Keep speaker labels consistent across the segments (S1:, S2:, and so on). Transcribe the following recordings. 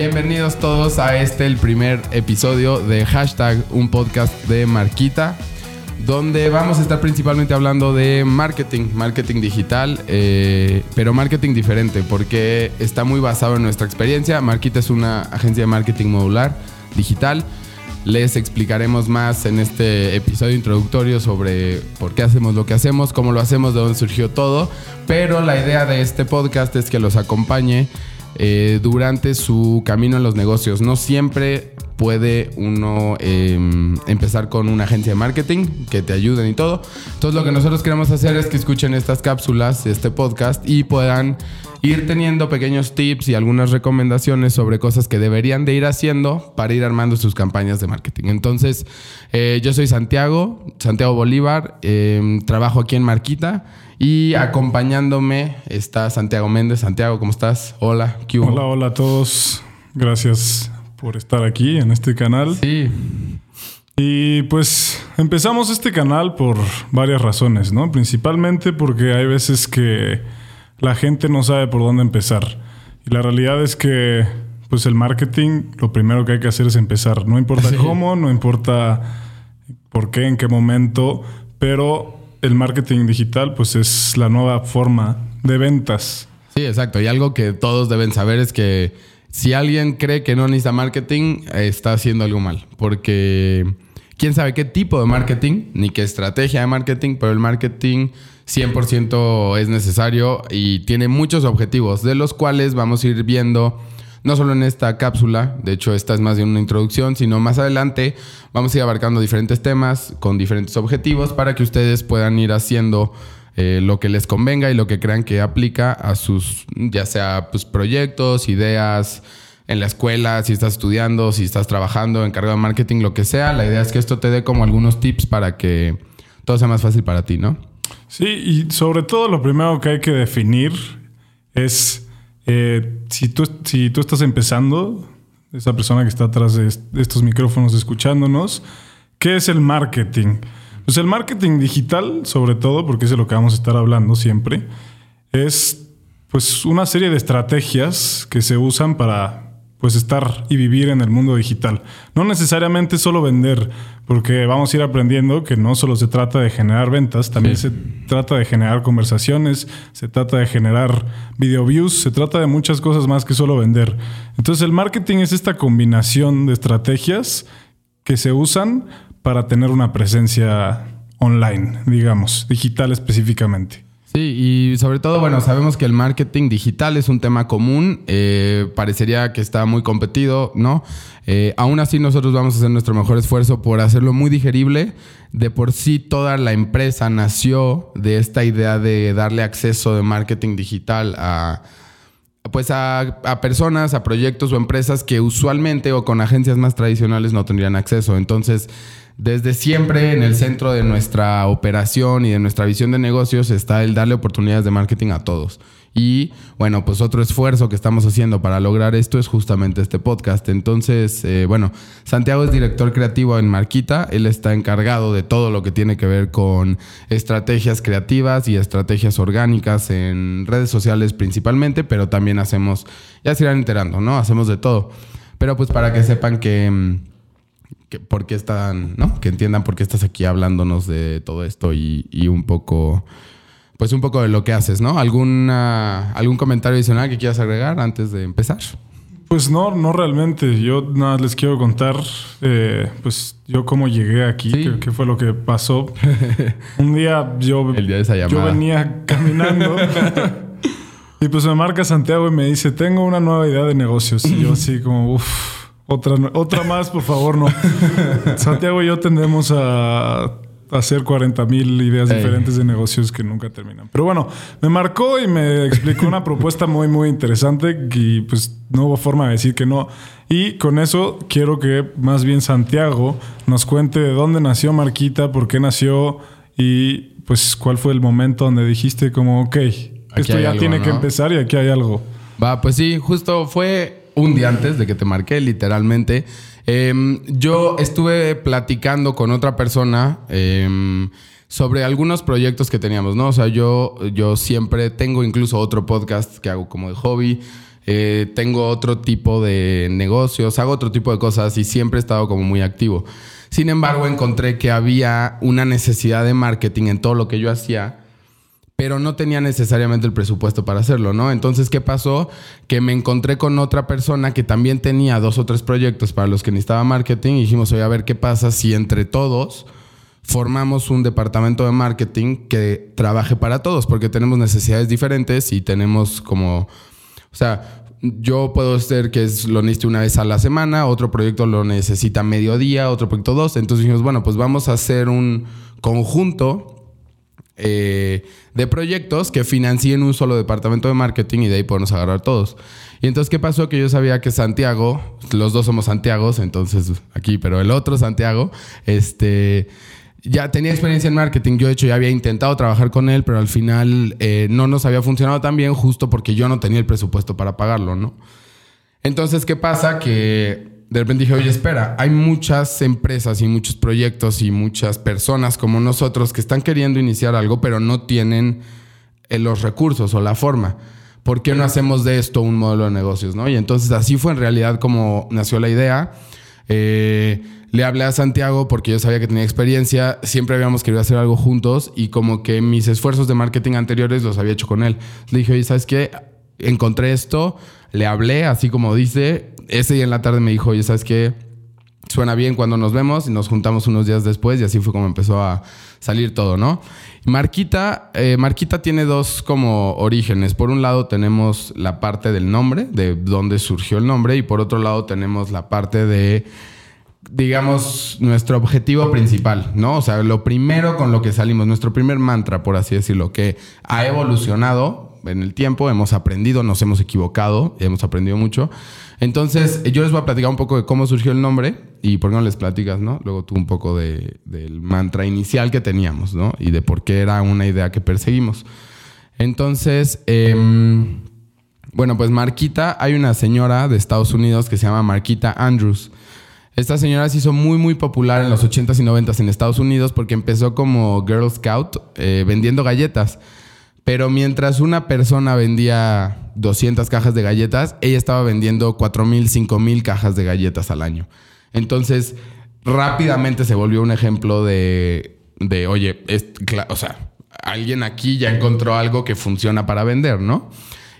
S1: Bienvenidos todos a este, el primer episodio de Hashtag, un podcast de Marquita, donde vamos a estar principalmente hablando de marketing, marketing digital, eh, pero marketing diferente, porque está muy basado en nuestra experiencia. Marquita es una agencia de marketing modular digital. Les explicaremos más en este episodio introductorio sobre por qué hacemos lo que hacemos, cómo lo hacemos, de dónde surgió todo. Pero la idea de este podcast es que los acompañe eh, durante su camino en los negocios. No siempre puede uno em, empezar con una agencia de marketing que te ayuden y todo. Entonces lo que nosotros queremos hacer es que escuchen estas cápsulas, este podcast y puedan ir teniendo pequeños tips y algunas recomendaciones sobre cosas que deberían de ir haciendo para ir armando sus campañas de marketing. Entonces, eh, yo soy Santiago, Santiago Bolívar, em, trabajo aquí en Marquita y acompañándome está Santiago Méndez. Santiago, ¿cómo estás? Hola,
S2: ¿qué Hola, hola a todos. Gracias por estar aquí en este canal.
S1: Sí.
S2: Y pues empezamos este canal por varias razones, ¿no? Principalmente porque hay veces que la gente no sabe por dónde empezar. Y la realidad es que pues el marketing lo primero que hay que hacer es empezar. No importa cómo, no importa por qué, en qué momento, pero el marketing digital pues es la nueva forma de ventas.
S1: Sí, exacto. Y algo que todos deben saber es que si alguien cree que no necesita marketing, está haciendo algo mal. Porque quién sabe qué tipo de marketing, ni qué estrategia de marketing, pero el marketing 100% es necesario y tiene muchos objetivos, de los cuales vamos a ir viendo no solo en esta cápsula, de hecho esta es más de una introducción, sino más adelante vamos a ir abarcando diferentes temas con diferentes objetivos para que ustedes puedan ir haciendo eh, lo que les convenga y lo que crean que aplica a sus, ya sea pues, proyectos, ideas en la escuela, si estás estudiando, si estás trabajando, encargado de marketing, lo que sea. La idea es que esto te dé como algunos tips para que todo sea más fácil para ti, ¿no?
S2: Sí, y sobre todo lo primero que hay que definir es eh, si, tú, si tú estás empezando, esa persona que está atrás de estos micrófonos escuchándonos, ¿qué es el marketing? Pues el marketing digital, sobre todo, porque es de lo que vamos a estar hablando siempre, es pues una serie de estrategias que se usan para pues estar y vivir en el mundo digital. No necesariamente solo vender, porque vamos a ir aprendiendo que no solo se trata de generar ventas, también se trata de generar conversaciones, se trata de generar video views, se trata de muchas cosas más que solo vender. Entonces el marketing es esta combinación de estrategias que se usan para tener una presencia online, digamos, digital específicamente.
S1: Sí, y sobre todo, bueno, sabemos que el marketing digital es un tema común, eh, parecería que está muy competido, ¿no? Eh, aún así nosotros vamos a hacer nuestro mejor esfuerzo por hacerlo muy digerible. De por sí toda la empresa nació de esta idea de darle acceso de marketing digital a, pues a, a, personas, a proyectos o empresas que usualmente o con agencias más tradicionales no tendrían acceso. Entonces, desde siempre en el centro de nuestra operación y de nuestra visión de negocios está el darle oportunidades de marketing a todos. Y bueno, pues otro esfuerzo que estamos haciendo para lograr esto es justamente este podcast. Entonces, eh, bueno, Santiago es director creativo en Marquita. Él está encargado de todo lo que tiene que ver con estrategias creativas y estrategias orgánicas en redes sociales principalmente, pero también hacemos, ya se irán enterando, ¿no? Hacemos de todo. Pero pues para que sepan que mm, que por qué están, ¿no? Que entiendan por qué estás aquí hablándonos de todo esto y, un poco, pues un poco de lo que haces, ¿no? ¿Alguna, ¿Algún comentario adicional que quieras agregar antes de empezar?
S2: Pues no, no realmente. Yo nada les quiero contar, eh, pues yo cómo llegué aquí, qué, fue lo que pasó. Un día yo,
S1: El día de esa
S2: yo venía caminando y pues me marca Santiago y me dice, tengo una nueva idea de negocios. Y yo así como, uff otra, otra más, por favor, no. Santiago y yo tendemos a hacer 40 mil ideas diferentes de negocios que nunca terminan. Pero bueno, me marcó y me explicó una propuesta muy, muy interesante y pues no hubo forma de decir que no. Y con eso quiero que más bien Santiago nos cuente de dónde nació Marquita, por qué nació y pues cuál fue el momento donde dijiste como, ok, esto ya tiene que empezar y aquí hay algo.
S1: Va, pues sí, justo fue un día antes de que te marqué, literalmente. Em, yo estuve platicando con otra persona em, sobre algunos proyectos que teníamos, ¿no? O sea, yo, yo siempre tengo incluso otro podcast que hago como de hobby. eh, tengo otro tipo de negocios, hago otro tipo de cosas y siempre he estado como muy activo. Sin embargo, encontré que había una necesidad de marketing en todo lo que yo hacía pero no tenía necesariamente el presupuesto para hacerlo, ¿no? Entonces, ¿qué pasó? Que me encontré con otra persona que también tenía dos o tres proyectos para los que necesitaba marketing y dijimos, oye, a ver qué pasa si entre todos formamos un departamento de marketing que trabaje para todos, porque tenemos necesidades diferentes y tenemos como, o sea, yo puedo ser que lo necesite una vez a la semana, otro proyecto lo necesita mediodía, otro proyecto dos, entonces dijimos, bueno, pues vamos a hacer un conjunto eh, de proyectos que financien un solo departamento de marketing y de ahí podemos agarrar todos. Y entonces, ¿qué pasó? Que yo sabía que Santiago, los dos somos Santiagos, entonces aquí, pero el otro Santiago, este, ya tenía experiencia en marketing. Yo, de hecho, ya había intentado trabajar con él, pero al final eh, no nos había funcionado tan bien justo porque yo no tenía el presupuesto para pagarlo, ¿no? Entonces, ¿qué pasa? Que de repente dije, oye, espera, hay muchas empresas y muchos proyectos y muchas personas como nosotros que están queriendo iniciar algo, pero no tienen eh, los recursos o la forma. ¿Por qué no hacemos de esto un modelo de negocios? ¿no? Y entonces así fue en realidad como nació la idea. Eh, le hablé a Santiago porque yo sabía que tenía experiencia, siempre habíamos querido hacer algo juntos y como que mis esfuerzos de marketing anteriores los había hecho con él. Le dije, oye, ¿sabes qué? Encontré esto, le hablé, así como dice, ese día en la tarde me dijo, oye, ¿sabes qué? Suena bien cuando nos vemos y nos juntamos unos días después y así fue como empezó a salir todo, ¿no? Marquita, eh, Marquita tiene dos como orígenes. Por un lado tenemos la parte del nombre, de dónde surgió el nombre, y por otro lado tenemos la parte de digamos, nuestro objetivo principal, ¿no? O sea, lo primero con lo que salimos, nuestro primer mantra, por así decirlo, que ha evolucionado en el tiempo, hemos aprendido, nos hemos equivocado, hemos aprendido mucho, entonces, yo les voy a platicar un poco de cómo surgió el nombre y por qué no les platicas, ¿no? Luego tú un poco de, del mantra inicial que teníamos, ¿no? Y de por qué era una idea que perseguimos. Entonces, em, bueno, pues Marquita, hay una señora de Estados Unidos que se llama Marquita Andrews. Esta señora se hizo muy, muy popular en los 80s y 90s en Estados Unidos porque empezó como Girl Scout eh, vendiendo galletas. Pero mientras una persona vendía 200 cajas de galletas, ella estaba vendiendo 4.000, 5.000 cajas de galletas al año. Entonces, rápidamente se volvió un ejemplo de, de oye, o sea, alguien aquí ya encontró algo que funciona para vender, ¿no?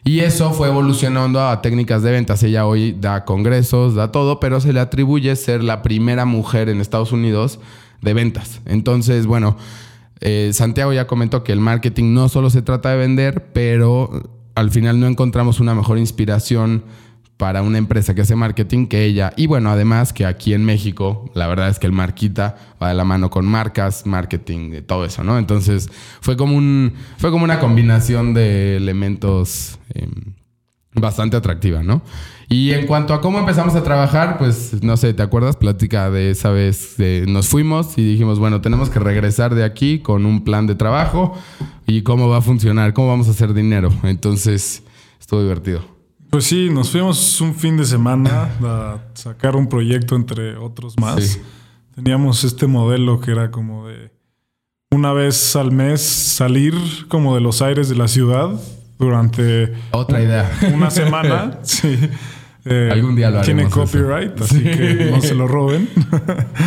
S1: Y eso fue evolucionando a técnicas de ventas. Ella hoy da congresos, da todo, pero se le atribuye ser la primera mujer en Estados Unidos de ventas. Entonces, bueno, eh, Santiago ya comentó que el marketing no solo se trata de vender, pero al final no encontramos una mejor inspiración para una empresa que hace marketing que ella. Y bueno, además que aquí en México, la verdad es que el Marquita va de la mano con marcas, marketing, todo eso, ¿no? Entonces fue como un. fue como una combinación de elementos em, bastante atractiva, ¿no? Y en cuanto a cómo empezamos a trabajar, pues no sé, ¿te acuerdas? Plática de esa vez, nos fuimos y dijimos, bueno, tenemos que regresar de aquí con un plan de trabajo y cómo va a funcionar, cómo vamos a hacer dinero. Entonces, estuvo divertido.
S2: Pues sí, nos fuimos un fin de semana a sacar un proyecto entre otros más. Teníamos este modelo que era como de una vez al mes salir como de los aires de la ciudad durante
S1: otra idea
S2: una semana sí
S1: eh, Algún día lo
S2: Tiene copyright, así que no se lo roben.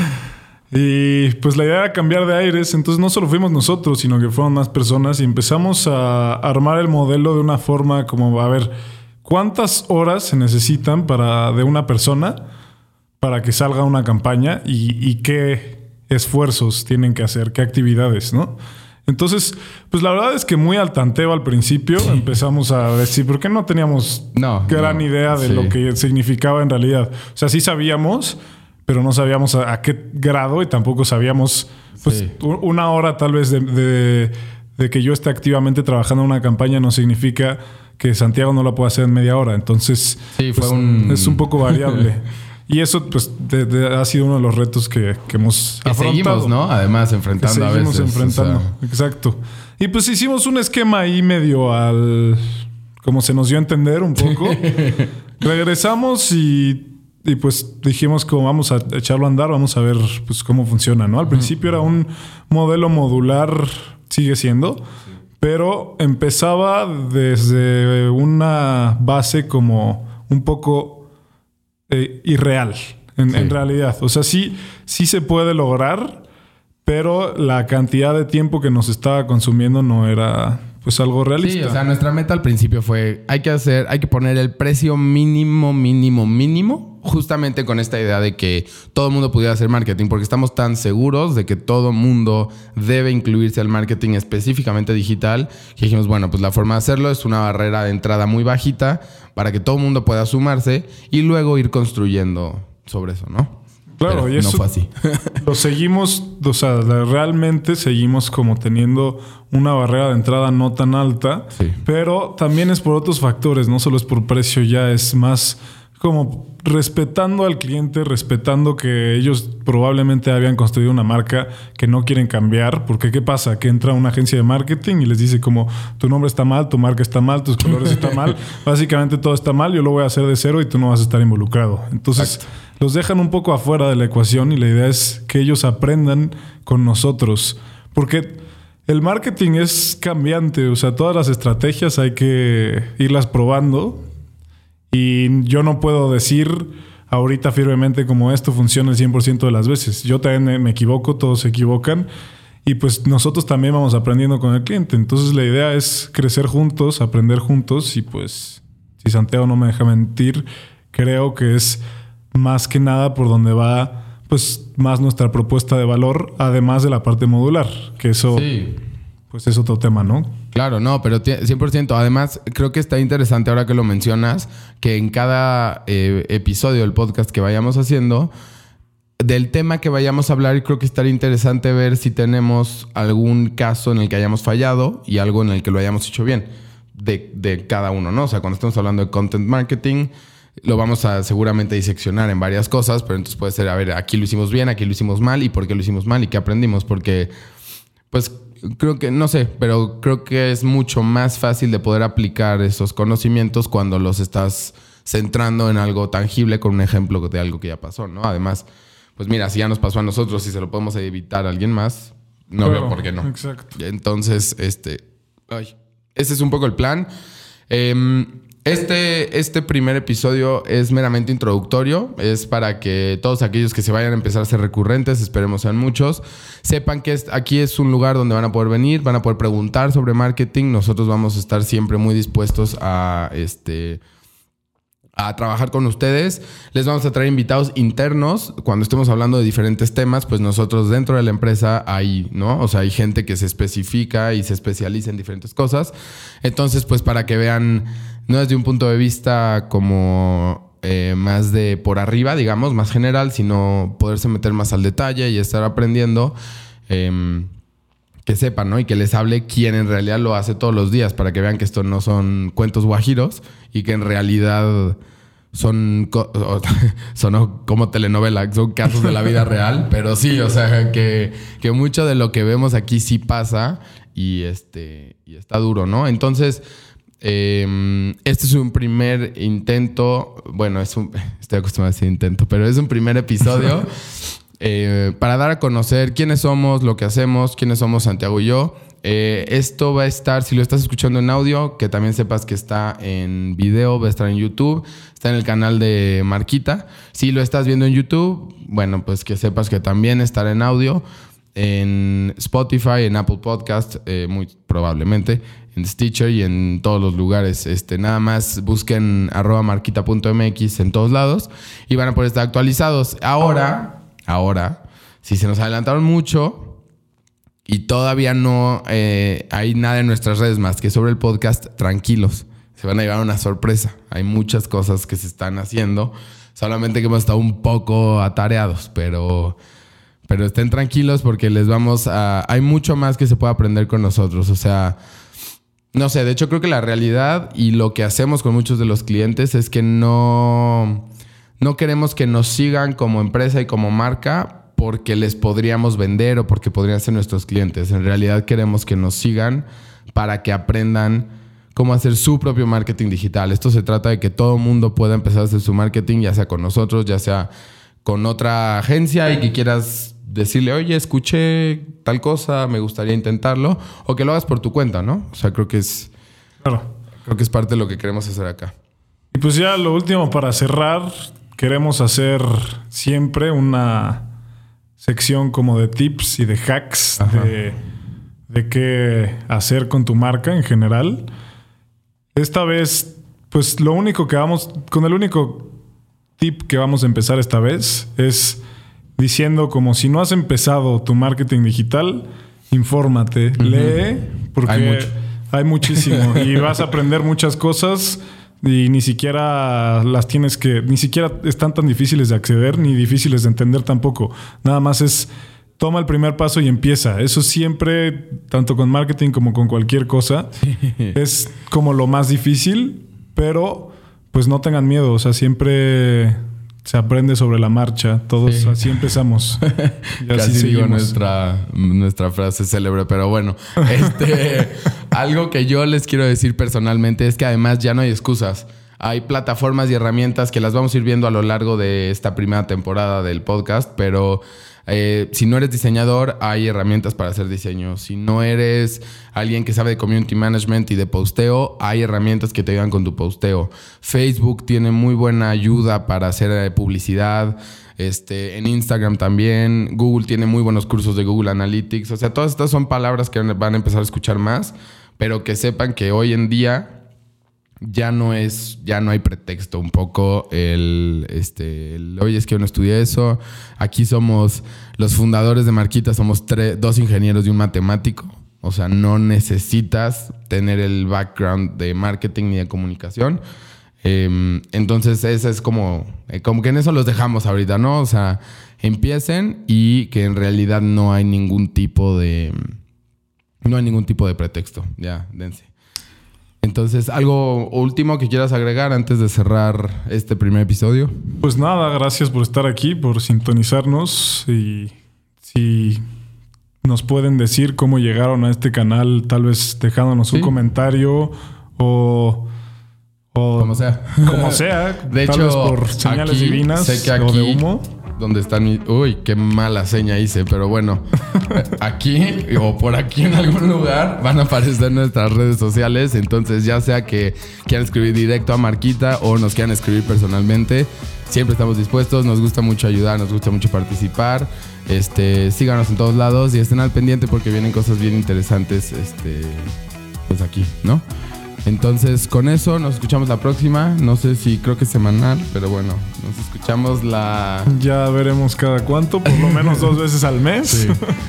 S2: y pues la idea era cambiar de aires, entonces no solo fuimos nosotros, sino que fueron más personas y empezamos a armar el modelo de una forma como, a ver, ¿cuántas horas se necesitan para, de una persona para que salga una campaña y, y qué esfuerzos tienen que hacer, qué actividades, ¿no? Entonces, pues la verdad es que muy al tanteo al principio empezamos a decir, ¿por qué no teníamos gran idea de lo que significaba en realidad? O sea, sí sabíamos, pero no sabíamos a, qué grado y tampoco sabíamos, pues una hora tal vez de, que yo esté activamente trabajando en una campaña no significa que Santiago no la pueda hacer en media hora. Entonces,
S1: pues,
S2: es un poco variable. Y eso, pues, ha sido uno de los retos que, hemos
S1: que Seguimos, ¿no? Además, enfrentando
S2: a
S1: veces.
S2: enfrentando, exacto. Y pues hicimos un esquema ahí medio al... Como se nos dio a entender un poco. Regresamos y, y, pues dijimos que vamos a echarlo a andar, vamos a ver pues cómo funciona, ¿no? Al principio era un modelo modular, sigue siendo, pero empezaba desde una base como un poco eh, irreal, en, en, realidad. O sea, sí, sí se puede lograr, pero la cantidad de tiempo que nos estaba consumiendo no era pues algo realista.
S1: Sí, o sea, nuestra meta al principio fue, hay que hacer, hay que poner el precio mínimo, mínimo, mínimo, justamente con esta idea de que todo el mundo pudiera hacer marketing, porque estamos tan seguros de que todo el mundo debe incluirse al marketing específicamente digital, que dijimos, bueno, pues la forma de hacerlo es una barrera de entrada muy bajita para que todo el mundo pueda sumarse y luego ir construyendo sobre eso, ¿no?
S2: Claro, y eso
S1: no fue así.
S2: lo seguimos, o sea, realmente seguimos como teniendo una barrera de entrada no tan alta, pero también es por otros factores, no solo es por precio, ya es más como respetando al cliente, respetando que ellos probablemente habían construido una marca que no quieren cambiar, porque ¿qué pasa? Que entra una agencia de marketing y les dice como tu nombre está mal, tu marca está mal, tus colores están mal, básicamente todo está mal, yo lo voy a hacer de cero y tú no vas a estar involucrado. Entonces los dejan un poco afuera de la ecuación y la idea es que ellos aprendan con nosotros, porque el marketing es cambiante, o sea, todas las estrategias hay que irlas probando y yo no puedo decir ahorita firmemente como esto funciona el 100% de las veces. Yo también me equivoco, todos se equivocan. Y pues nosotros también vamos aprendiendo con el cliente. Entonces la idea es crecer juntos, aprender juntos. Y pues, si Santiago no me deja mentir, creo que es más que nada por donde va pues más nuestra propuesta de valor, además de la parte modular, que eso pues es otro tema, ¿no?
S1: Claro, no, pero 100%. Además, creo que está interesante ahora que lo mencionas, que en cada eh, episodio del podcast que vayamos haciendo, del tema que vayamos a hablar, creo que estaría interesante ver si tenemos algún caso en el que hayamos fallado y algo en el que lo hayamos hecho bien de, de cada uno, ¿no? O sea, cuando estamos hablando de content marketing, lo vamos a seguramente diseccionar en varias cosas, pero entonces puede ser, a ver, aquí lo hicimos bien, aquí lo hicimos mal y por qué lo hicimos mal y qué aprendimos, porque pues creo que, no sé, pero creo que es mucho más fácil de poder aplicar esos conocimientos cuando los estás centrando en algo tangible con un ejemplo de algo que ya pasó, ¿no? Además, pues mira, si ya nos pasó a nosotros y se lo podemos evitar a alguien más, no veo por qué no.
S2: Exacto.
S1: Entonces, este, ay, ese es un poco el plan. Eh, este, este primer episodio es meramente introductorio, es para que todos aquellos que se vayan a empezar a ser recurrentes, esperemos sean muchos, sepan que aquí es un lugar donde van a poder venir, van a poder preguntar sobre marketing, nosotros vamos a estar siempre muy dispuestos a este a trabajar con ustedes. Les vamos a traer invitados internos. Cuando estemos hablando de diferentes temas, pues nosotros dentro de la empresa hay, ¿no? O sea, hay gente que se especifica y se especializa en diferentes cosas. Entonces, pues para que vean no desde un punto de vista como eh, más de por arriba, digamos, más general, sino poderse meter más al detalle y estar aprendiendo. Em, que sepan, ¿no? Y que les hable quién en realidad lo hace todos los días para que vean que esto no son cuentos guajiros y que en realidad son, son como telenovela, son casos de la vida real, pero sí, o sea, que, que mucho de lo que vemos aquí sí pasa y, este, y está duro, ¿no? Entonces, Em, este es un primer intento, bueno, es un, estoy acostumbrado a decir intento, pero es un primer episodio eh, para dar a conocer quiénes somos, lo que hacemos, quiénes somos Santiago y yo. Eh, esto va a estar, si lo estás escuchando en audio, que también sepas que está en video, va a estar en YouTube, está en el canal de Marquita. Si lo estás viendo en YouTube, bueno, pues que sepas que también estará en audio en Spotify, en Apple Podcast, eh, muy probablemente, en Stitcher y en todos los lugares. Este, nada más busquen arroba marquita.mx en todos lados y van a poder estar actualizados. Ahora, ahora, si se nos adelantaron mucho y todavía no eh, hay nada en nuestras redes más que sobre el podcast, tranquilos. Se van a llevar una sorpresa. Hay muchas cosas que se están haciendo. Solamente que hemos estado un poco atareados, pero pero estén tranquilos porque les vamos a... Hay mucho más que se puede aprender con nosotros. O sea, no sé, de hecho creo que la realidad y lo que hacemos con muchos de los clientes es que no, no queremos que nos sigan como empresa y como marca porque les podríamos vender o porque podrían ser nuestros clientes. En realidad queremos que nos sigan para que aprendan cómo hacer su propio marketing digital. Esto se trata de que todo mundo pueda empezar a hacer su marketing, ya sea con nosotros, ya sea con otra agencia y que quieras decirle, oye, escuché tal cosa, me gustaría intentarlo, o que lo hagas por tu cuenta, ¿no? O sea, creo que es,
S2: Claro.
S1: creo que es parte de lo que queremos hacer acá.
S2: Y pues ya lo último para cerrar, queremos hacer siempre una sección como de tips y de hacks de, de qué hacer con tu marca en general. Esta vez, pues lo único que vamos, con el único tip que vamos a empezar esta vez es diciendo como si no has empezado tu marketing digital, infórmate, lee, porque
S1: Hay
S2: hay, muchísimo y vas a aprender muchas cosas y ni siquiera las tienes que, ni siquiera están tan difíciles de acceder ni difíciles de entender tampoco. Nada más es toma el primer paso y empieza. Eso siempre, tanto con marketing como con cualquier cosa, es como lo más difícil, pero pues no tengan miedo, o sea, siempre se aprende sobre la marcha, todos
S1: Sí.
S2: así empezamos. Y así
S1: Casi digo nuestra, nuestra frase célebre, pero bueno. Este, algo que yo les quiero decir personalmente es que además ya no hay excusas. Hay plataformas y herramientas que las vamos a ir viendo a lo largo de esta primera temporada del podcast, pero eh, si no eres diseñador, hay herramientas para hacer diseño. Si no eres alguien que sabe de community management y de posteo, hay herramientas que te ayudan con tu posteo. Facebook tiene muy buena ayuda para hacer eh, publicidad. Este, en Instagram también. Google tiene muy buenos cursos de Google Analytics. O sea, todas estas son palabras que van a empezar a escuchar más, pero que sepan que hoy en día ya no es, ya no hay pretexto un poco el, este, oye, es que yo no estudié eso. Aquí somos los fundadores de Marquita, somos tres, dos ingenieros y un matemático. O sea, no necesitas tener el background de marketing ni de comunicación. Eh, entonces, ese es como, eh, como que en eso los dejamos ahorita, ¿no? O sea, empiecen y que en realidad no hay ningún tipo de, no hay ningún tipo de pretexto. Ya, dense. Entonces, ¿algo último que quieras agregar antes de cerrar este primer episodio?
S2: Pues nada, gracias por estar aquí, por sintonizarnos y si nos pueden decir cómo llegaron a este canal, tal vez dejándonos un comentario o, o
S1: Como sea.
S2: como sea,
S1: De
S2: tal
S1: hecho,
S2: vez por señales
S1: aquí,
S2: divinas
S1: sé que
S2: o de humo.
S1: Donde están mis... Uy, qué mala seña hice, pero bueno. aquí o por aquí en algún lugar van a aparecer nuestras redes sociales. Entonces, ya sea que quieran escribir directo a Marquita o nos quieran escribir personalmente, siempre estamos dispuestos. Nos gusta mucho ayudar, nos gusta mucho participar. Este, síganos en todos lados y estén al pendiente porque vienen cosas bien interesantes este, pues aquí, ¿no? Entonces, con eso nos escuchamos la próxima. No sé si creo que es semanal, pero bueno, nos escuchamos la.
S2: Ya veremos cada cuánto, por lo menos dos veces al mes.
S1: Sí.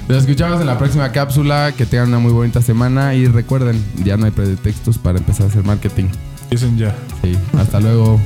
S1: Nos escuchamos en la próxima cápsula. Que tengan una muy bonita semana y recuerden, ya no hay pretextos para empezar a hacer marketing.
S2: Dicen ya.
S1: Sí, hasta luego.